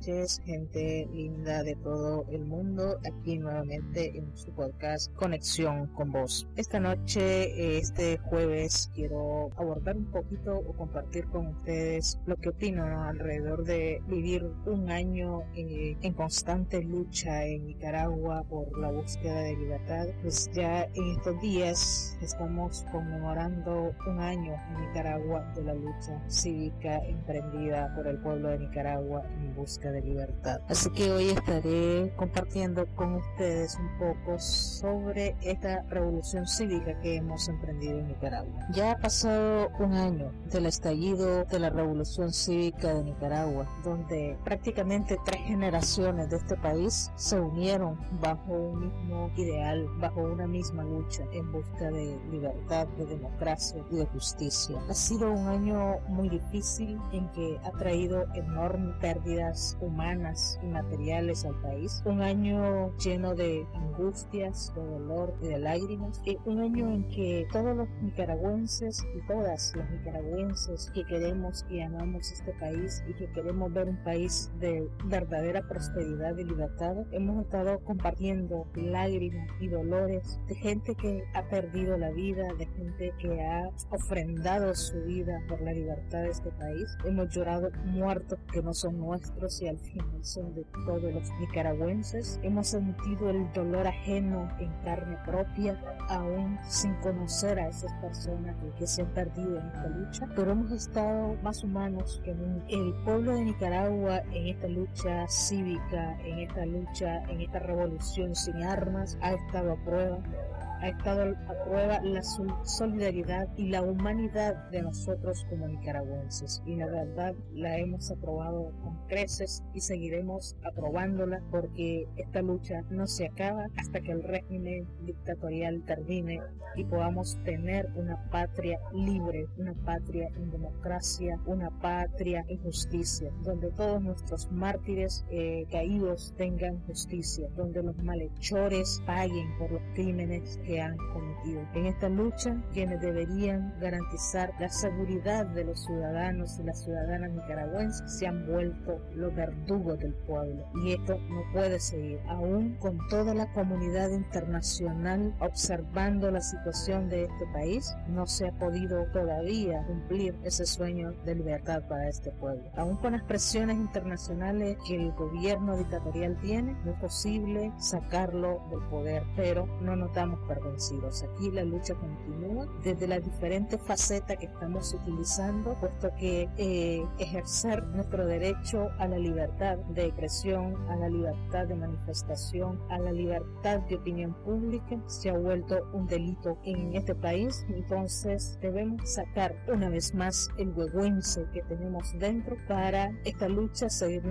noches, gente linda de todo el mundo, aquí nuevamente en su podcast Conexión con Vos. Esta noche, este jueves, quiero abordar un poquito o compartir con ustedes lo que opino alrededor de vivir un año eh, en constante lucha en Nicaragua por la búsqueda de libertad. Pues ya en estos días estamos conmemorando un año en Nicaragua de la lucha cívica emprendida por el pueblo de Nicaragua en busca de libertad. Así que hoy estaré compartiendo con ustedes un poco sobre esta revolución cívica que hemos emprendido en Nicaragua. Ya ha pasado un año del estallido de la revolución cívica de Nicaragua, donde prácticamente tres generaciones de este país se unieron bajo un mismo ideal, bajo una misma lucha en busca de libertad, de democracia y de justicia. Ha sido un año muy difícil en que ha traído enormes pérdidas humanas y materiales al país. Un año lleno de angustias, de dolor y de lágrimas. Y un año en que todos los nicaragüenses y todas las nicaragüenses que queremos y amamos este país y que queremos ver un país de verdadera prosperidad y libertad, hemos estado compartiendo lágrimas y dolores de gente que ha perdido la vida, de gente que ha ofrendado su vida por la libertad de este país. Hemos llorado muertos que no son nuestros y al son de todos los nicaragüenses. Hemos sentido el dolor ajeno en carne propia, aún sin conocer a esas personas que se han perdido en esta lucha, pero hemos estado más humanos que nunca. El pueblo de Nicaragua en esta lucha cívica, en esta lucha, en esta revolución sin armas, ha estado a prueba ha estado a prueba la solidaridad y la humanidad de nosotros como nicaragüenses. Y la verdad la hemos aprobado con creces y seguiremos aprobándola porque esta lucha no se acaba hasta que el régimen dictatorial termine y podamos tener una patria libre, una patria en democracia, una patria en justicia, donde todos nuestros mártires eh, caídos tengan justicia, donde los malhechores paguen por los crímenes han cometido. En esta lucha, quienes deberían garantizar la seguridad de los ciudadanos y las ciudadanas nicaragüenses se han vuelto los verdugos del pueblo. Y esto no puede seguir, aún con toda la comunidad internacional observando la situación de este país, no se ha podido todavía cumplir ese sueño de libertad para este pueblo. Aún con las presiones internacionales que el gobierno dictatorial tiene, no es posible sacarlo del poder, pero no notamos vencidos. Aquí la lucha continúa desde las diferentes facetas que estamos utilizando, puesto que eh, ejercer nuestro derecho a la libertad de expresión, a la libertad de manifestación, a la libertad de opinión pública se ha vuelto un delito en este país. Entonces debemos sacar una vez más el huehuense que tenemos dentro para esta lucha seguir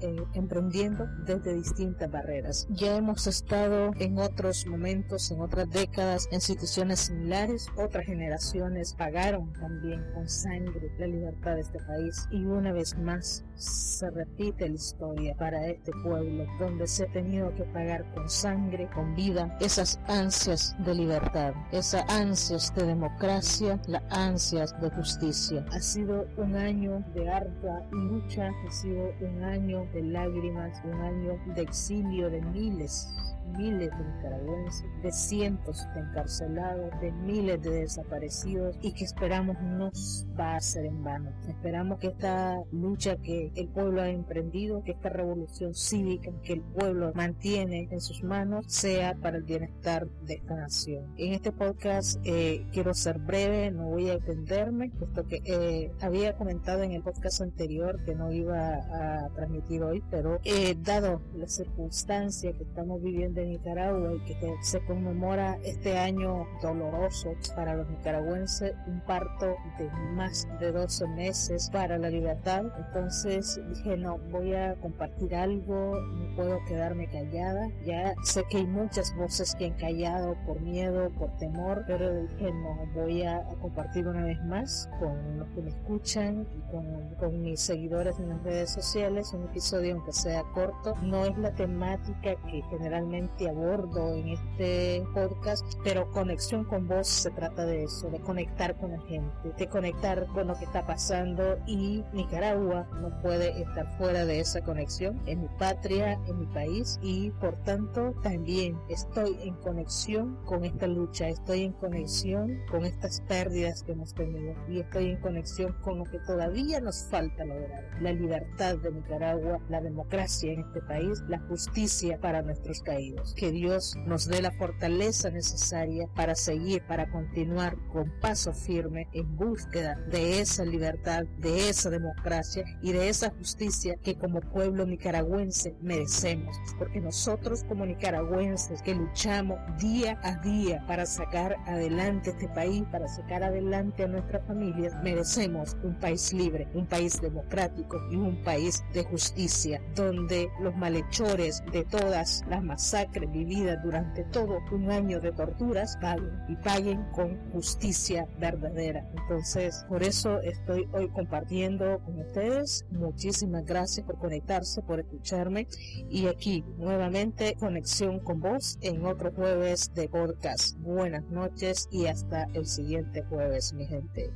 eh, emprendiendo desde distintas barreras. Ya hemos estado en otros momentos, en otras décadas en situaciones similares, otras generaciones pagaron también con sangre la libertad de este país y una vez más se repite la historia para este pueblo donde se ha tenido que pagar con sangre, con vida, esas ansias de libertad, esas ansias de democracia, las ansias de justicia. Ha sido un año de ardua lucha, ha sido un año de lágrimas, un año de exilio de miles miles de nicaragüenses, de cientos de encarcelados, de miles de desaparecidos y que esperamos no va a ser en vano. Esperamos que esta lucha que el pueblo ha emprendido, que esta revolución cívica que el pueblo mantiene en sus manos, sea para el bienestar de esta nación. En este podcast eh, quiero ser breve, no voy a extenderme, puesto que eh, había comentado en el podcast anterior que no iba a transmitir hoy, pero eh, dado la circunstancia que estamos viviendo de Nicaragua y que se conmemora este año doloroso para los nicaragüenses, un parto de más de 12 meses para la libertad. Entonces dije, no, voy a compartir algo, no puedo quedarme callada. Ya sé que hay muchas voces que han callado por miedo, por temor, pero dije, no, voy a, compartir una vez más con los que me escuchan y con, con mis seguidores en las redes sociales un episodio aunque sea corto. No es la temática que generalmente normalmente abordo en este podcast, pero conexión con vos se trata de eso, de conectar con la gente, de conectar con lo que está pasando y Nicaragua no puede estar fuera de esa conexión. En mi patria, en mi país y por tanto también estoy en conexión con esta lucha, estoy en conexión con estas pérdidas que hemos tenido y estoy en conexión con lo que todavía nos falta lograr. La libertad de Nicaragua, la democracia en este país, la justicia para nuestros caídos. Que Dios nos dé la fortaleza necesaria para seguir, para continuar con paso firme en búsqueda de esa libertad, de esa democracia y de esa justicia que como pueblo nicaragüense merecemos. Porque nosotros como nicaragüenses que luchamos día a día para sacar adelante este país, para sacar adelante a nuestras familias, merecemos un país libre, un país democrático y un país de justicia, donde los malhechores de todas las masacres vividas durante todo un año de torturas paguen y paguen con justicia verdadera. Entonces, por eso estoy hoy compartiendo con ustedes. Muchísimas gracias por conectarse, por escucharme y aquí nuevamente conexión con vos en otro jueves de podcast. Buenas noches y hasta el siguiente jueves, mi gente.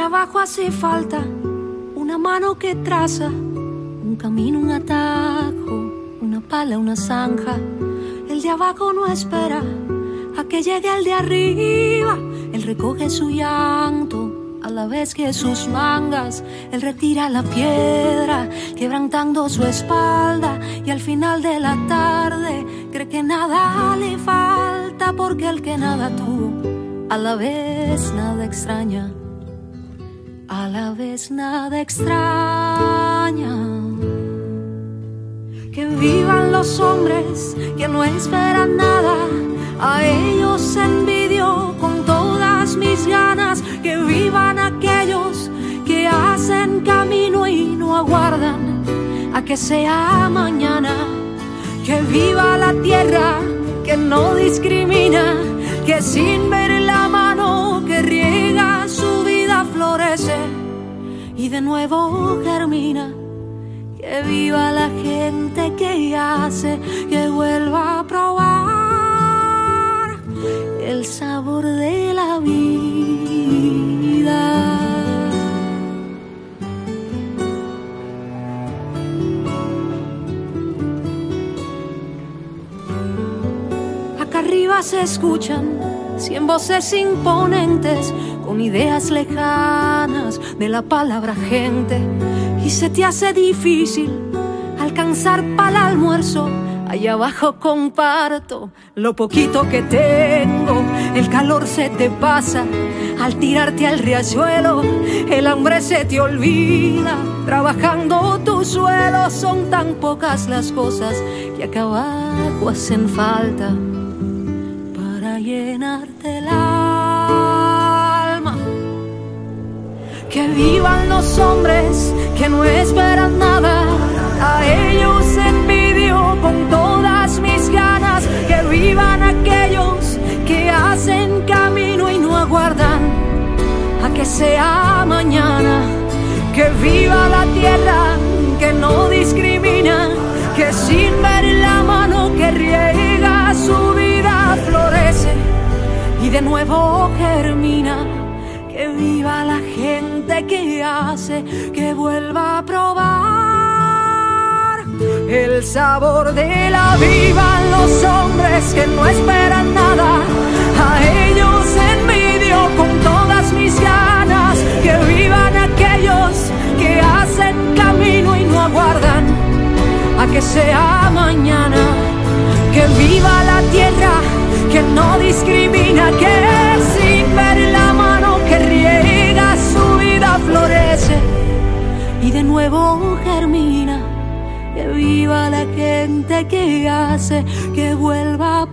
Abajo hace falta una mano que traza un camino, un atajo, una pala, una zanja. El de abajo no espera a que llegue el de arriba. Él recoge su llanto a la vez que sus mangas. Él retira la piedra, quebrantando su espalda. Y al final de la tarde cree que nada le falta porque el que nada tuvo, a la vez nada extraña a la vez nada extraña. Que vivan los hombres que no esperan nada, a ellos envidio con todas mis ganas. Que vivan aquellos que hacen camino y no aguardan a que sea mañana. Que viva la tierra que no discrimina, que sin ver de nuevo germina. Que viva la gente que hace que vuelva a probar el sabor de la vida. Acá arriba se escuchan cien voces imponentes con ideas lejanas de la palabra gente. Y se te hace difícil alcanzar para el almuerzo. Allá abajo comparto lo poquito que tengo, el calor se te pasa al tirarte al riachuelo, el hambre se te olvida, trabajando tu suelo son tan pocas las cosas que acá hacen falta para llenarte el vivan los hombres que no esperan nada, a ellos envidio con todas mis ganas. Que vivan aquellos que hacen camino y no aguardan a que sea mañana. Que viva la tierra que no discrimina, que sin ver la mano que riega su vida florece y de nuevo germina. Que viva la que hace que vuelva a probar el sabor de la vida. Los hombres que no esperan nada, a ellos envidio con todas mis ganas. Que vivan aquellos que hacen camino y no aguardan a que sea mañana. Que viva la tierra que no discrimina, que que hace que vuelva a